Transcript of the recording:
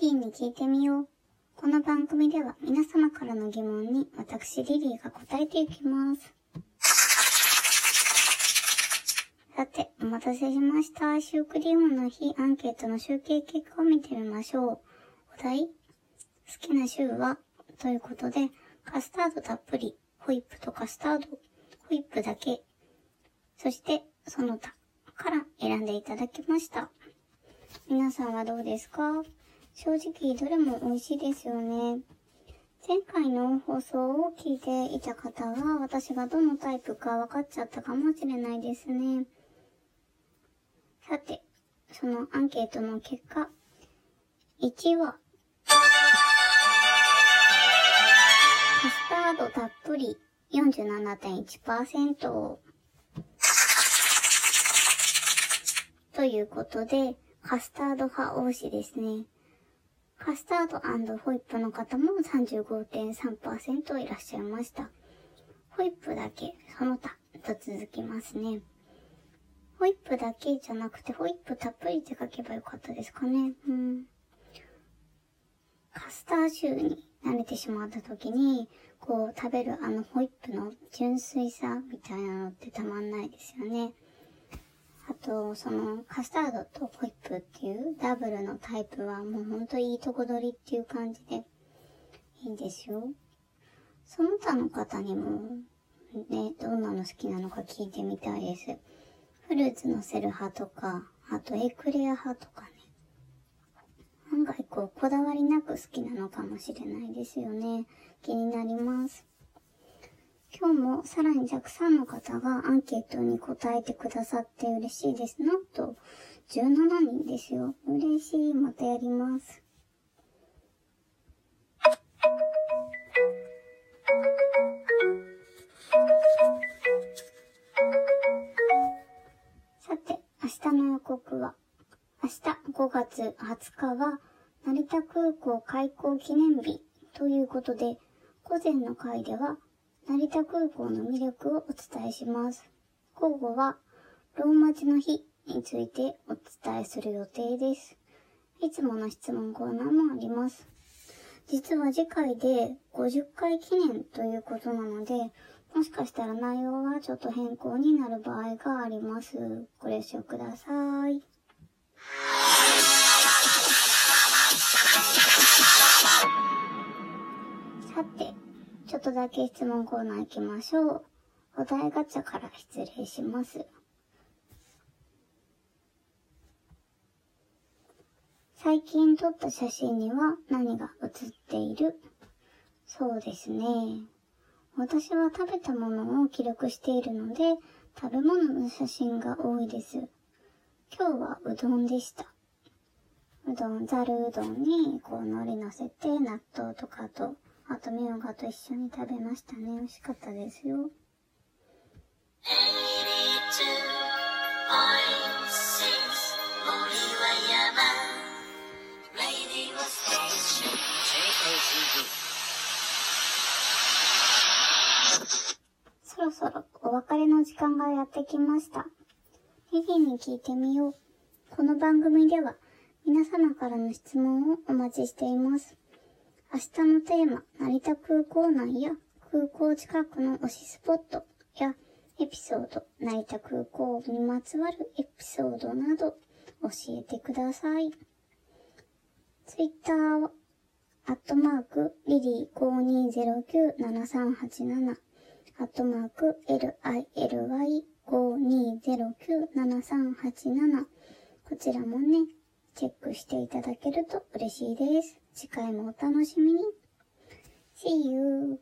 リーに聞いてみよう。この番組では皆様からの疑問に私リリーが答えていきます。さて、お待たせしました。シュークリームの日アンケートの集計結果を見てみましょう。お題好きな週は？ということで、カスタードたっぷり、ホイップとカスタード、ホイップだけ、そしてその他から選んでいただきました。皆さんはどうですか？正直どれも美味しいですよね。前回の放送を聞いていた方は私がどのタイプか分かっちゃったかもしれないですね。さて、そのアンケートの結果、1は、カスタードたっぷり47.1%ということで、カスタード派推しですね。カスタードホイップの方も35.3%いらっしゃいました。ホイップだけ、その他と続きますね。ホイップだけじゃなくて、ホイップたっぷりって書けばよかったですかね。うん。カスターシューに慣れてしまった時に、こう食べるあのホイップの純粋さみたいなのってたまんないですよね。と、そのカスタードとホイップっていうダブルのタイプはもうほんといいとこ取りっていう感じでいいんですよ。その他の方にもね、どんなの好きなのか聞いてみたいです。フルーツのせる派とか、あとエクレア派とかね。案外こう、こだわりなく好きなのかもしれないですよね。気になります。今日もさらにたくさんの方がアンケートに答えてくださって嬉しいです。なんと、17人ですよ。嬉しい。またやります。さて、明日の予告は、明日5月20日は、成田空港開港記念日ということで、午前の回では、成田空港の魅力をお伝えします。午後は、ローマ字の日についてお伝えする予定です。いつもの質問コーナーもあります。実は次回で50回記念ということなので、もしかしたら内容はちょっと変更になる場合があります。ご了承ください。さて、っとだけ質問コーナー行きましょう。お題ガチャから失礼します。最近撮った写真には何が写っている？そうですね。私は食べたものを記録しているので、食べ物の写真が多いです。今日はうどんでした。うどん、ざるうどんにこう海苔乗せて納豆とかと、あとみょうがと一緒に食べましたね。美味しかったですよ。そろそろお別れの時間がやってきました。リリーに聞いてみよう。この番組では皆様からの質問をお待ちしています。明日のテーマ、成田空港内や空港近くの推しスポットやエピソード、成田空港にまつわるエピソードなど教えてください。ツイッターは、アットマーク、リリー5209-7387、アットマーク、LILY5209-7387、こちらもね、チェックしていただけると嬉しいです。次回もお楽しみに See you!